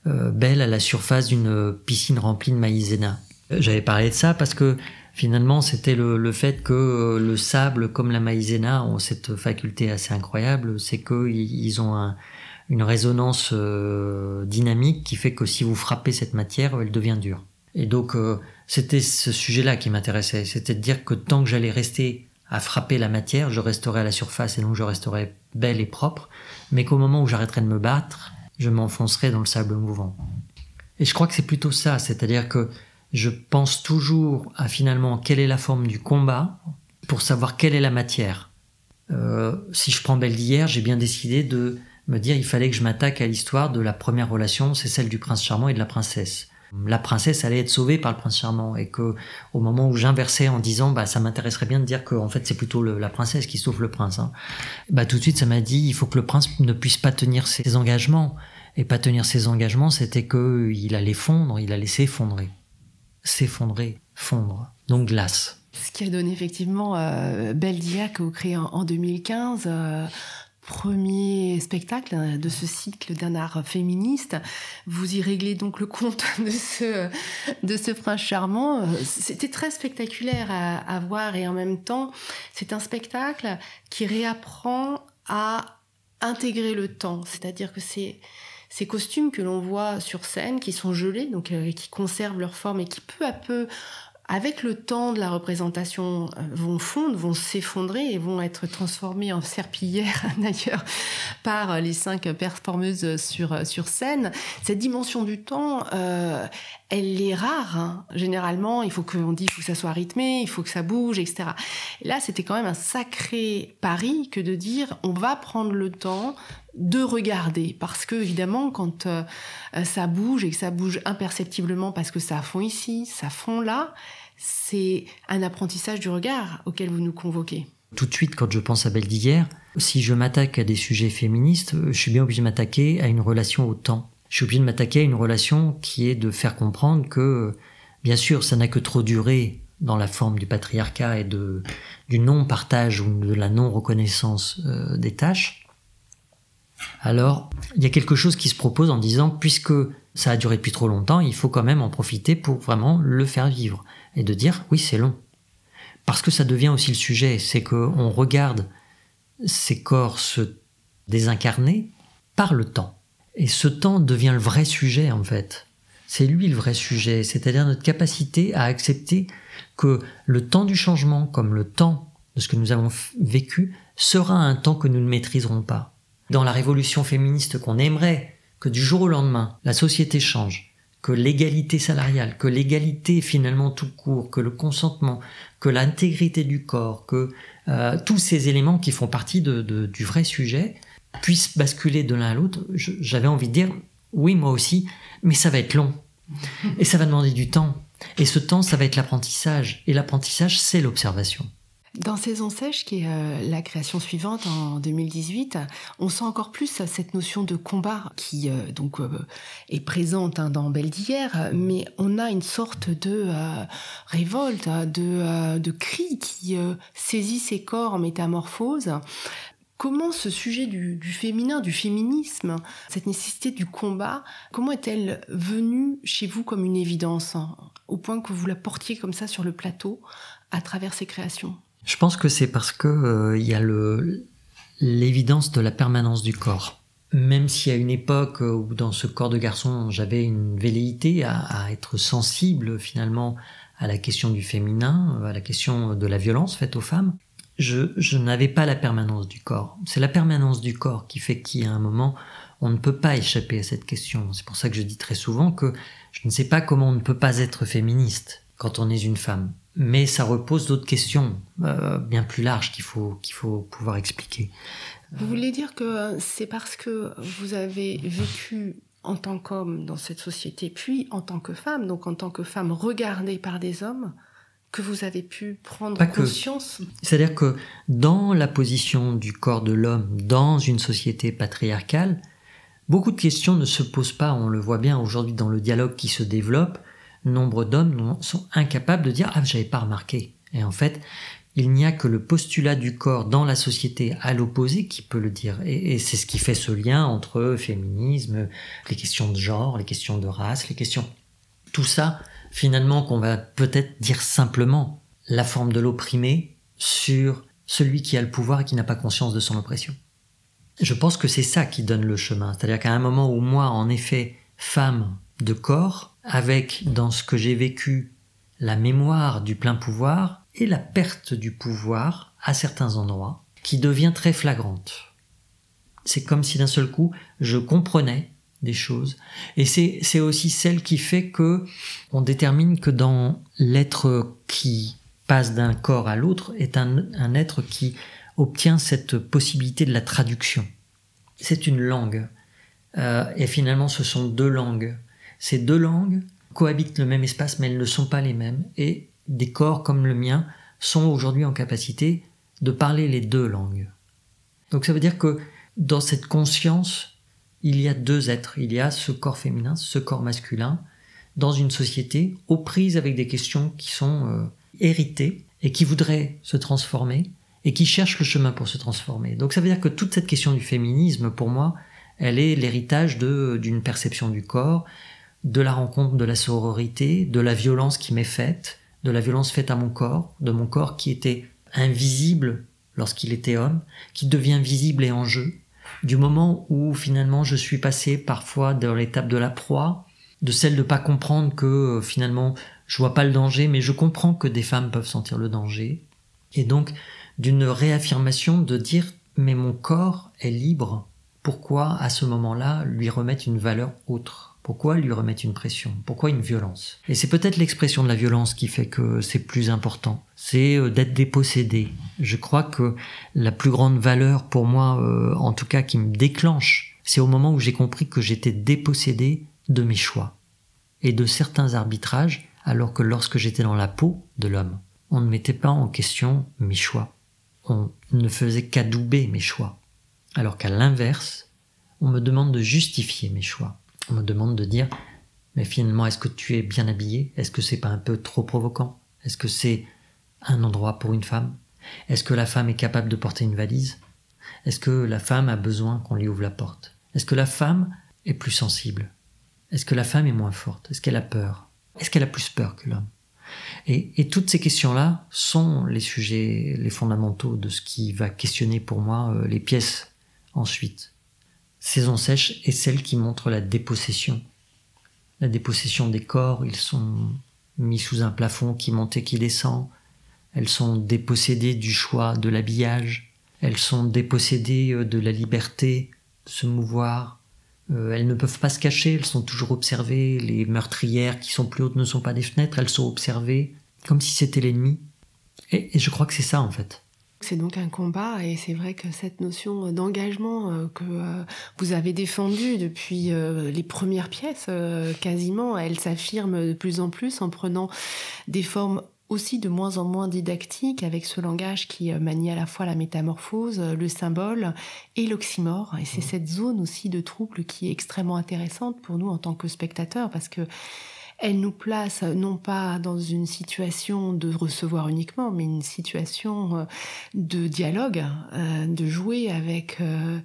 belle à la surface d'une piscine remplie de maïzena. J'avais parlé de ça parce que finalement, c'était le, le, fait que le sable, comme la maïzena, ont cette faculté assez incroyable, c'est qu'ils ont un, une résonance euh, dynamique qui fait que si vous frappez cette matière, elle devient dure. Et donc euh, c'était ce sujet-là qui m'intéressait, c'était de dire que tant que j'allais rester à frapper la matière, je resterai à la surface et donc je resterai belle et propre, mais qu'au moment où j'arrêterai de me battre, je m'enfoncerai dans le sable mouvant. Et je crois que c'est plutôt ça, c'est-à-dire que je pense toujours à finalement quelle est la forme du combat pour savoir quelle est la matière. Euh, si je prends Belle d'hier, j'ai bien décidé de me dire il fallait que je m'attaque à l'histoire de la première relation, c'est celle du prince charmant et de la princesse. la princesse allait être sauvée par le prince charmant et que au moment où j'inversais en disant bah ça m'intéresserait bien de dire que en fait c'est plutôt la princesse qui sauve le prince hein. bah tout de suite ça m'a dit il faut que le prince ne puisse pas tenir ses engagements et pas tenir ses engagements c'était que il allait fondre il allait s'effondrer s'effondrer fondre donc glace ce qui a donné effectivement euh, Belle que vous créez en, 2015 premier spectacle de ce cycle d'un art féministe. Vous y réglez donc le compte de ce, de ce prince charmant. C'était très spectaculaire à, à, voir et en même temps, c'est un spectacle qui réapprend à intégrer le temps. C'est-à-dire que c'est ces costumes que l'on voit sur scène, qui sont gelés, donc euh, qui conservent leur forme et qui peu à peu avec le temps de la représentation, euh, vont fondre, vont s'effondrer et vont être transformés en serpillières d'ailleurs par les cinq performeuses sur, sur scène. Cette dimension du temps, euh, elle est rare. Hein. Généralement, il faut qu'on dise, que ça soit rythmé, il faut que ça bouge, etc. là, c'était quand même un sacré pari que de dire, on va prendre le temps de regarder parce que évidemment quand euh, ça bouge et que ça bouge imperceptiblement parce que ça fond ici, ça fond là, c'est un apprentissage du regard auquel vous nous convoquez. Tout de suite, quand je pense à Belle d'hier, si je m'attaque à des sujets féministes, je suis bien obligé de m'attaquer à une relation au temps. Je suis obligé de m'attaquer à une relation qui est de faire comprendre que, bien sûr, ça n'a que trop duré dans la forme du patriarcat et de, du non-partage ou de la non-reconnaissance euh, des tâches, alors il y a quelque chose qui se propose en disant, puisque ça a duré depuis trop longtemps, il faut quand même en profiter pour vraiment le faire vivre et de dire oui c'est long. Parce que ça devient aussi le sujet, c'est qu'on regarde ces corps se désincarner par le temps. Et ce temps devient le vrai sujet en fait. C'est lui le vrai sujet, c'est-à-dire notre capacité à accepter que le temps du changement, comme le temps de ce que nous avons vécu, sera un temps que nous ne maîtriserons pas. Dans la révolution féministe qu'on aimerait que du jour au lendemain, la société change, que l'égalité salariale, que l'égalité finalement tout court, que le consentement, que l'intégrité du corps, que euh, tous ces éléments qui font partie de, du vrai sujet puissent basculer de l'un à l'autre, j'avais envie de dire, oui moi aussi, mais ça va être long. Et ça va demander du temps. Et ce temps, ça va être l'apprentissage. Et l'apprentissage, c'est l'observation. Dans Saison sèche, qui est euh, la création suivante en 2018, on sent encore plus cette notion de combat qui euh, donc euh, est présente hein, dans Belle d'hier, mais on a une sorte de révolte, de, de cri qui saisit ses corps en métamorphose. Comment ce sujet du, du, féminin, du féminisme, cette nécessité du combat, comment est-elle venue chez vous comme une évidence, hein, au point que vous la portiez comme ça sur le plateau à travers ces créations? Je pense que c'est parce que euh, il y a l'évidence de la permanence du corps. Même si à une époque où dans ce corps de garçon j'avais une velléité à, être sensible finalement à la question du féminin, à la question de la violence faite aux femmes, je n'avais pas la permanence du corps. C'est la permanence du corps qui fait qu'à un moment, on ne peut pas échapper à cette question. C'est pour ça que je dis très souvent que je ne sais pas comment on ne peut pas être féministe quand on est une femme mais ça repose d'autres questions euh, bien plus larges qu'il faut, qu'il faut pouvoir expliquer. Vous voulez dire que c'est parce que vous avez vécu en tant qu'homme dans cette société, puis en tant que femme, donc en tant que femme regardée par des hommes, que vous avez pu prendre conscience? C'est-à-dire que dans la position du corps de l'homme dans une société patriarcale, beaucoup de questions ne se posent pas, on le voit bien aujourd'hui dans le dialogue qui se développe, nombre d'hommes sont incapables de dire ah j'avais pas remarqué. Et en fait, il n'y a que le postulat du corps dans la société à l'opposé qui peut le dire. Et, c'est ce qui fait ce lien entre féminisme, les questions de genre, les questions de race, les questions... Tout ça, finalement, qu'on va peut-être dire simplement la forme de l'opprimé sur celui qui a le pouvoir et qui n'a pas conscience de son oppression. Je pense que c'est ça qui donne le chemin. C'est-à-dire qu'à un moment où moi, en effet, femme de corps, avec dans ce que j'ai vécu la mémoire du plein pouvoir et la perte du pouvoir à certains endroits qui devient très flagrante. C'est comme si d'un seul coup je comprenais des choses et c'est aussi celle qui fait que on détermine que dans l'être qui passe d'un corps à l'autre est un, un être qui obtient cette possibilité de la traduction. C'est une langue. Euh, et finalement, ce sont deux langues ces deux langues cohabitent le même espace, mais elles ne sont pas les mêmes. Et des corps comme le mien sont aujourd'hui en capacité de parler les deux langues. Donc ça veut dire que dans cette conscience, il y a deux êtres. Il y a ce corps féminin, ce corps masculin, dans une société aux prises avec des questions qui sont euh, héritées et qui voudraient se transformer et qui cherchent le chemin pour se transformer. Donc ça veut dire que toute cette question du féminisme, pour moi, elle est l'héritage d'une perception du corps, de la rencontre de la sororité, de la violence qui m'est faite, de la violence faite à mon corps, de mon corps qui était invisible lorsqu'il était homme, qui devient visible et en jeu, du moment où finalement je suis passé parfois dans l'étape de la proie, de celle de pas comprendre que euh, finalement je vois pas le danger, mais je comprends que des femmes peuvent sentir le danger, et donc d'une réaffirmation de dire mais mon corps est libre, pourquoi à ce moment-là lui remettre une valeur autre? Pourquoi lui remettre une pression? Pourquoi une violence? Et c'est peut-être l'expression de la violence qui fait que c'est plus important. C'est euh, d'être dépossédé. Je crois que la plus grande valeur pour moi, euh, en tout cas qui me déclenche, c'est au moment où j'ai compris que j'étais dépossédé de mes choix et de certains arbitrages, alors que lorsque j'étais dans la peau de l'homme, on ne mettait pas en question mes choix. On ne faisait qu'adouber mes choix. Alors qu'à l'inverse, on me demande de justifier mes choix on me demande de dire mais finalement est-ce que tu es bien habillé? Est-ce que c'est pas un peu trop provoquant? Est-ce que c'est un endroit pour une femme? Est-ce que la femme est capable de porter une valise? Est-ce que la femme a besoin qu'on lui ouvre la porte? Est-ce que la femme est plus sensible? Est-ce que la femme est moins forte? Est-ce qu'elle a peur? Est-ce qu'elle a plus peur que l'homme? Et, et, toutes ces questions-là sont les sujets, les fondamentaux de ce qui va questionner pour moi euh, les pièces ensuite. Saison sèche est celle qui montre la dépossession. La dépossession des corps, ils sont mis sous un plafond qui monte et qui descend. Elles sont dépossédées du choix de l'habillage. Elles sont dépossédées euh, de la liberté de se mouvoir. Euh, elles ne peuvent pas se cacher, elles sont toujours observées. Les meurtrières qui sont plus hautes ne sont pas des fenêtres, elles sont observées comme si c'était l'ennemi. et je crois que c'est ça en fait. C'est donc un combat et c'est vrai que cette notion d'engagement euh, que euh, vous avez défendue depuis euh, les premières pièces, quasiment, elle s'affirme de plus en plus en prenant des formes aussi de moins en moins didactiques avec ce langage qui manie à la fois la métamorphose, le symbole et l'oxymore. Et c'est mmh. cette zone aussi de trouble qui est extrêmement intéressante pour nous en tant que spectateurs parce que elle nous place non pas dans une situation de recevoir uniquement, mais une situation euh, de dialogue, euh, de jouer avec euh,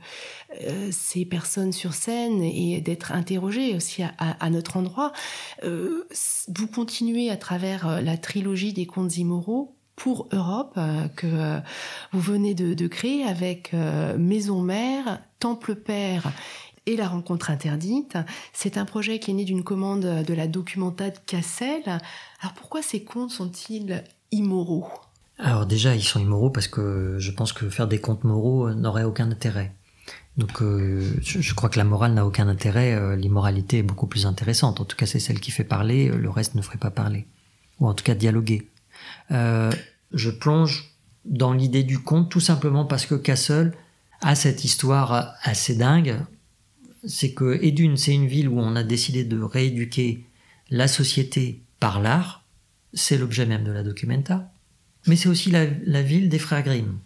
ces personnes sur scène et d'être interrogé aussi à, notre endroit. vous continuez à travers la trilogie des contes immoraux pour Europe que vous venez de, créer avec Maison Mère, Temple Père et la rencontre interdite. C'est un projet qui est né d'une commande de la Documenta de Cassel. Alors pourquoi ces contes sont-ils immoraux? Alors déjà, ils sont immoraux parce que je pense que faire des contes moraux n'aurait aucun intérêt. Donc euh, je, crois que la morale n'a aucun intérêt, euh, l'immoralité est beaucoup plus intéressante. En tout cas, c'est celle qui fait parler, le reste ne ferait pas parler. Ou en tout cas dialoguer. Euh, je plonge dans l'idée du conte tout simplement parce que Cassel a cette histoire assez dingue c'est que Edune, c'est une ville où on a décidé de rééduquer la société par l'art, c'est l'objet même de la documenta, mais c'est aussi la, ville des frères Grimm.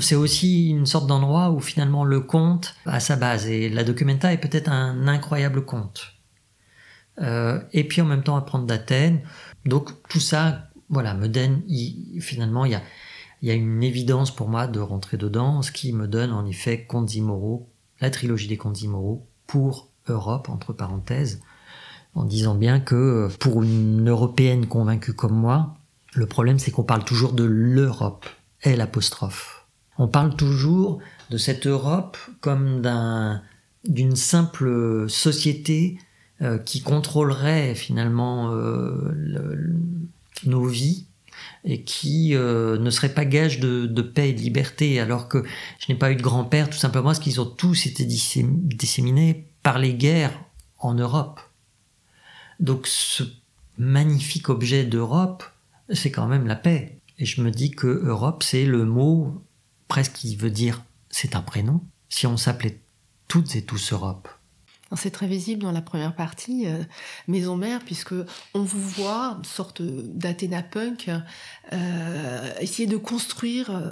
C'est aussi une sorte d'endroit où finalement le conte a sa base, et la documenta est peut-être un incroyable conte. Euh, et puis en même temps apprendre d'Athènes. Donc tout ça, voilà, me donne, finalement, il y a, une évidence pour moi de rentrer dedans, ce qui me donne en effet contes immoraux la trilogie des contes immoraux pour Europe, entre parenthèses, en disant bien que pour une Européenne convaincue comme moi, le problème c'est qu'on parle toujours de l'Europe, et l'apostrophe. On parle toujours de cette Europe comme d'un, d'une simple société euh, qui contrôlerait finalement euh, nos vies et qui euh, ne serait pas gage de, paix et de liberté, alors que je n'ai pas eu de grand-père tout simplement parce qu'ils ont tous été disséminés par les guerres en Europe. Donc ce magnifique objet d'Europe, c'est quand même la paix. Et je me dis que Europe, c'est le mot presque qui veut dire c'est un prénom. Si on s'appelait toutes et tous Europe, C'est très visible dans la première partie, euh, Maison Mère, puisque on vous voit, une sorte d'Athéna punk, euh, essayer de construire euh,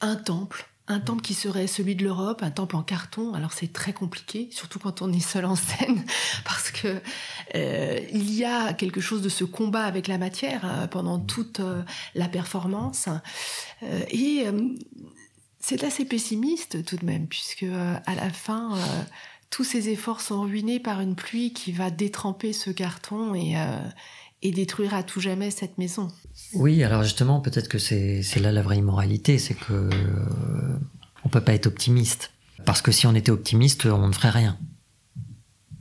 un temple, un temple qui serait celui de l'Europe, un temple en carton. Alors c'est très compliqué, surtout quand on est seul en scène, parce que il y a quelque chose de ce combat avec la matière pendant toute la performance, et c'est assez pessimiste tout de même, puisque à la fin tous ces efforts sont ruinés par une pluie qui va détremper ce carton et, euh, détruire à tout jamais cette maison. Oui, alors justement, peut-être que c'est là la vraie immoralité, c'est que euh, on peut pas être optimiste. Parce que si on était optimiste, on ne ferait rien.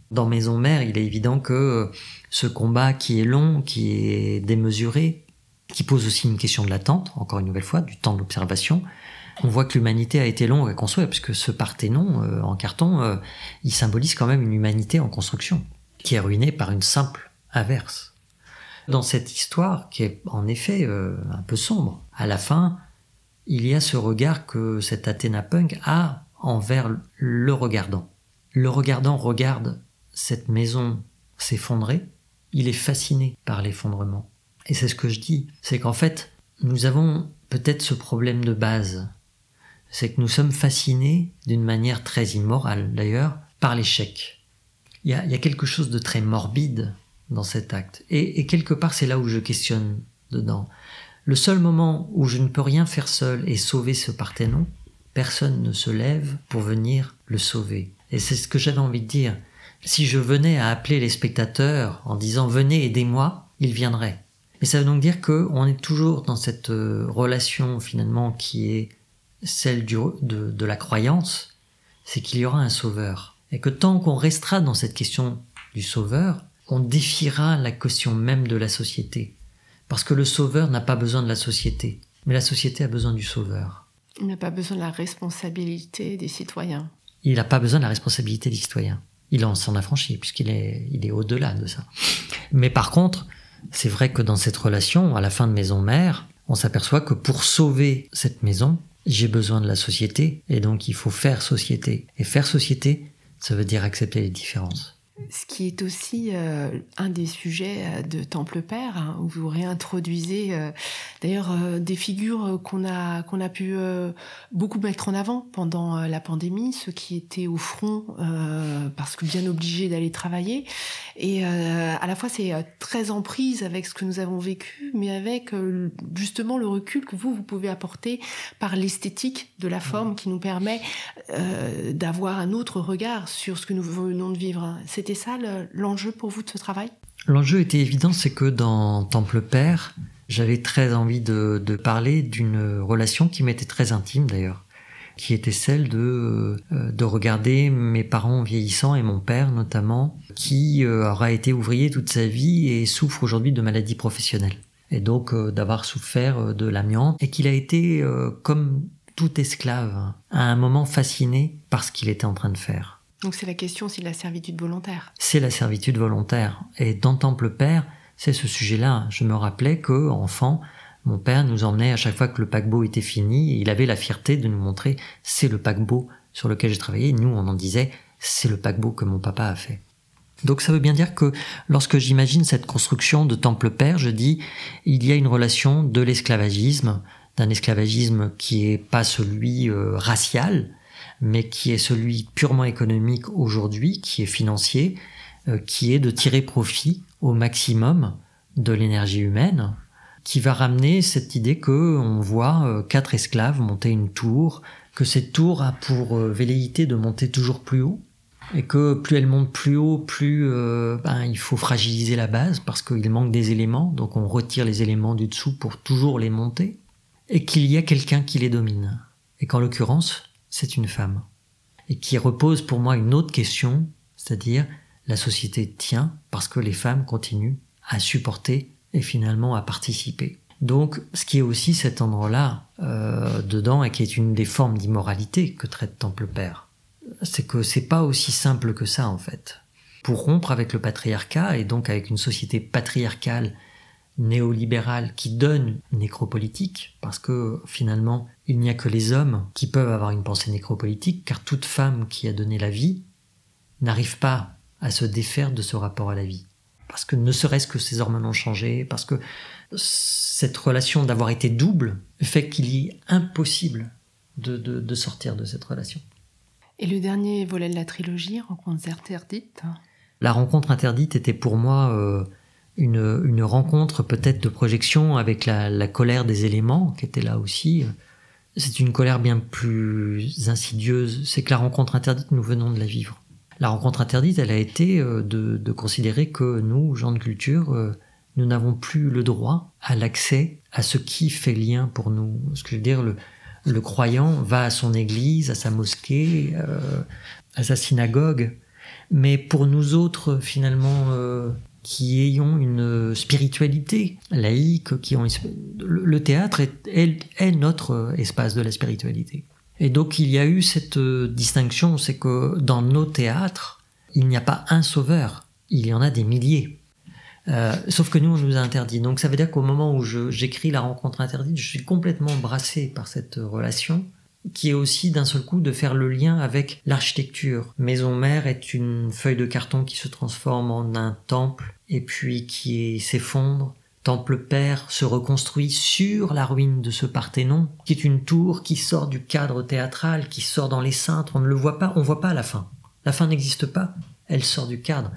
Dans Maison Mère, il est évident que ce combat qui est long, qui est démesuré, qui pose aussi une question de l'attente, encore une nouvelle fois, du temps d'observation, on voit que l'humanité a été longue à construire, puisque ce Parthénon euh, en carton, euh, il symbolise quand même une humanité en construction, qui est ruinée par une simple averse. Dans cette histoire, qui est en effet euh, un peu sombre, à la fin, il y a ce regard que cet Athéna Punk a envers le regardant. Le regardant regarde cette maison s'effondrer, il est fasciné par l'effondrement. Et c'est ce que je dis, c'est qu'en fait, nous avons peut-être ce problème de base c'est que nous sommes fascinés d'une manière très immorale d'ailleurs par l'échec. Il y, a, quelque chose de très morbide dans cet acte. Et, quelque part, c'est là où je questionne dedans. Le seul moment où je ne peux rien faire seul et sauver ce Parthénon, personne ne se lève pour venir le sauver. Et c'est ce que j'avais envie de dire. Si je venais à appeler les spectateurs en disant venez aidez-moi, ils viendraient. Mais ça veut donc dire qu'on est toujours dans cette euh, relation finalement qui est celle de, la croyance, c'est qu'il y aura un sauveur. Et que tant qu'on restera dans cette question du sauveur, on défiera la question même de la société. Parce que le sauveur n'a pas besoin de la société, mais la société a besoin du sauveur. Il n'a pas besoin de la responsabilité des citoyens. Il n'a pas besoin de la responsabilité des citoyens. Il en s'en affranchit, puisqu'il est, il est au-delà de ça. Mais par contre, c'est vrai que dans cette relation, à la fin de Maison Mère, on s'aperçoit que pour sauver cette maison, j'ai besoin de la société et donc il faut faire société. Et faire société, ça veut dire accepter les différences. Ce qui est aussi euh, un des sujets euh, de Temple Père, hein, où vous réintroduisez euh, d'ailleurs des figures qu'on a qu'on a pu beaucoup mettre en avant pendant la pandémie, ceux qui étaient au front parce que bien obligés d'aller travailler, et à la fois c'est très en prise avec ce que nous avons vécu, mais avec justement le recul que vous vous pouvez apporter par l'esthétique de la forme qui nous permet d'avoir un autre regard sur ce que nous venons de vivre. C'est c'était ça l'enjeu pour vous de ce travail? L'enjeu était évident, c'est que dans Temple Père, j'avais très envie de, parler d'une relation qui m'était très intime d'ailleurs, qui était celle de, euh, de regarder mes parents vieillissants et mon père notamment, qui euh, aura été ouvrier toute sa vie et souffre aujourd'hui de maladies professionnelles. Et donc euh, d'avoir souffert de l'amiante et qu'il a été comme tout esclave, à un moment fasciné par ce qu'il était en train de faire. Donc c'est la question aussi de la servitude volontaire. C'est la servitude volontaire. Et dans Temple Père, c'est ce sujet-là. Je me rappelais que, enfant, mon père nous emmenait à chaque fois que le paquebot était fini, et il avait la fierté de nous montrer c'est le paquebot sur lequel j'ai travaillé. nous, on en disait c'est le paquebot que mon papa a fait. Donc ça veut bien dire que lorsque j'imagine cette construction de Temple Père, je dis il y a une relation de l'esclavagisme, d'un esclavagisme qui est pas celui euh, racial, mais qui est celui purement économique aujourd'hui, qui est financier, euh, qui est de tirer profit au maximum de l'énergie humaine, qui va ramener cette idée que on voit euh, quatre esclaves monter une tour, que cette tour a pour euh, velléité de monter toujours plus haut, et que plus elle monte plus haut, plus ben, il faut fragiliser la base parce qu'il manque des éléments, donc on retire les éléments du dessous pour toujours les monter, et qu'il y a quelqu'un qui les domine. Et qu'en l'occurrence, c'est une femme. Et qui repose pour moi une autre question, c'est-à-dire la société tient parce que les femmes continuent à supporter et finalement à participer. Donc, ce qui est aussi cet endroit-là euh, dedans et qui est une des formes d'immoralité que traite Temple Père, c'est que c'est pas aussi simple que ça en fait. Pour rompre avec le patriarcat et donc avec une société patriarcale néolibérale qui donne nécropolitique, parce que finalement, il n'y a que les hommes qui peuvent avoir une pensée nécropolitique, car toute femme qui a donné la vie n'arrive pas à se défaire de ce rapport à la vie. Parce que ne serait-ce que ses hormones ont changé, parce que cette relation d'avoir été double fait qu'il est impossible de, sortir de cette relation. Et le dernier volet de la trilogie, Rencontres interdites La rencontre interdite était pour moi euh, une, rencontre peut-être de projection avec la, colère des éléments qui était là aussi. C'est une colère bien plus insidieuse. C'est que la rencontre interdite, nous venons de la vivre. La rencontre interdite, elle a été euh, de, considérer que nous, gens de culture, euh, nous n'avons plus le droit à l'accès à ce qui fait lien pour nous. Ce que je veux dire, le, croyant va à son église, à sa mosquée, euh, à sa synagogue. Mais pour nous autres, finalement, qui ayons une spiritualité laïque, qui ont le théâtre est, notre espace de la spiritualité. Et donc il y a eu cette distinction, c'est que dans nos théâtres, il n'y a pas un sauveur, il y en a des milliers. Euh, sauf que nous, on nous a interdit. Donc ça veut dire qu'au moment où j'écris La rencontre interdite, je suis complètement brassé par cette relation qui est aussi d'un seul coup de faire le lien avec l'architecture. Maison mère est une feuille de carton qui se transforme en un temple et puis qui s'effondre. Temple père se reconstruit sur la ruine de ce Parthénon, qui est une tour qui sort du cadre théâtral, qui sort dans les cintres. On ne le voit pas, on voit pas la fin. La fin n'existe pas, elle sort du cadre.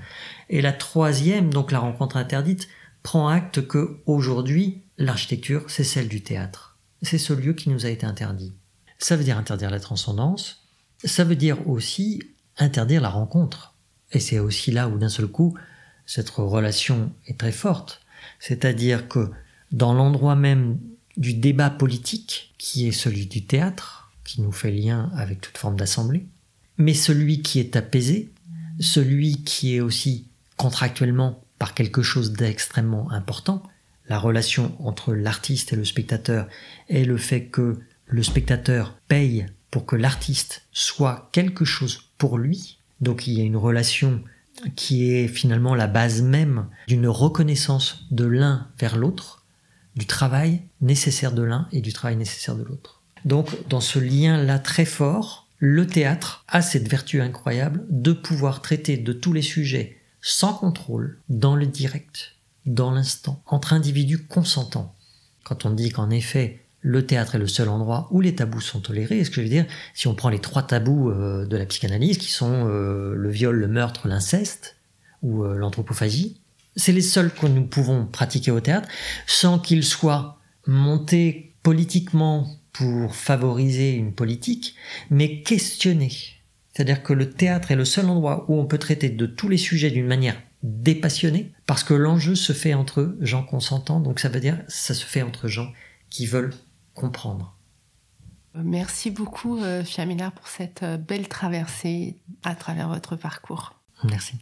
Et la troisième, donc la rencontre interdite, prend acte que aujourd'hui l'architecture c'est celle du théâtre. C'est ce lieu qui nous a été interdit. Ça veut dire interdire la transcendance, ça veut dire aussi interdire la rencontre. Et c'est aussi là où d'un seul coup, cette relation est très forte. C'est-à-dire que dans l'endroit même du débat politique, qui est celui du théâtre, qui nous fait lien avec toute forme d'assemblée, mais celui qui est apaisé, celui qui est aussi contractuellement par quelque chose d'extrêmement important, la relation entre l'artiste et le spectateur, est le fait que le spectateur paye pour que l'artiste soit quelque chose pour lui. Donc il y a une relation qui est finalement la base même d'une reconnaissance de l'un vers l'autre, du travail nécessaire de l'un et du travail nécessaire de l'autre. Donc dans ce lien-là très fort, le théâtre a cette vertu incroyable de pouvoir traiter de tous les sujets sans contrôle, dans le direct, dans l'instant, entre individus consentants. Quand on dit qu'en effet, le théâtre est le seul endroit où les tabous sont tolérés. est ce que je veux dire, si on prend les trois tabous euh, de la psychanalyse, qui sont euh, le viol, le meurtre, l'inceste ou euh, l'anthropophagie, c'est les seuls que nous pouvons pratiquer au théâtre sans qu'ils soient montés politiquement pour favoriser une politique, mais questionnés. C'est-à-dire que le théâtre est le seul endroit où on peut traiter de tous les sujets d'une manière dépassionnée, parce que l'enjeu se fait entre gens consentants, donc ça veut dire ça se fait entre gens qui veulent Merci beaucoup, euh, Fiamila, pour cette euh, belle traversée à travers votre parcours. Merci.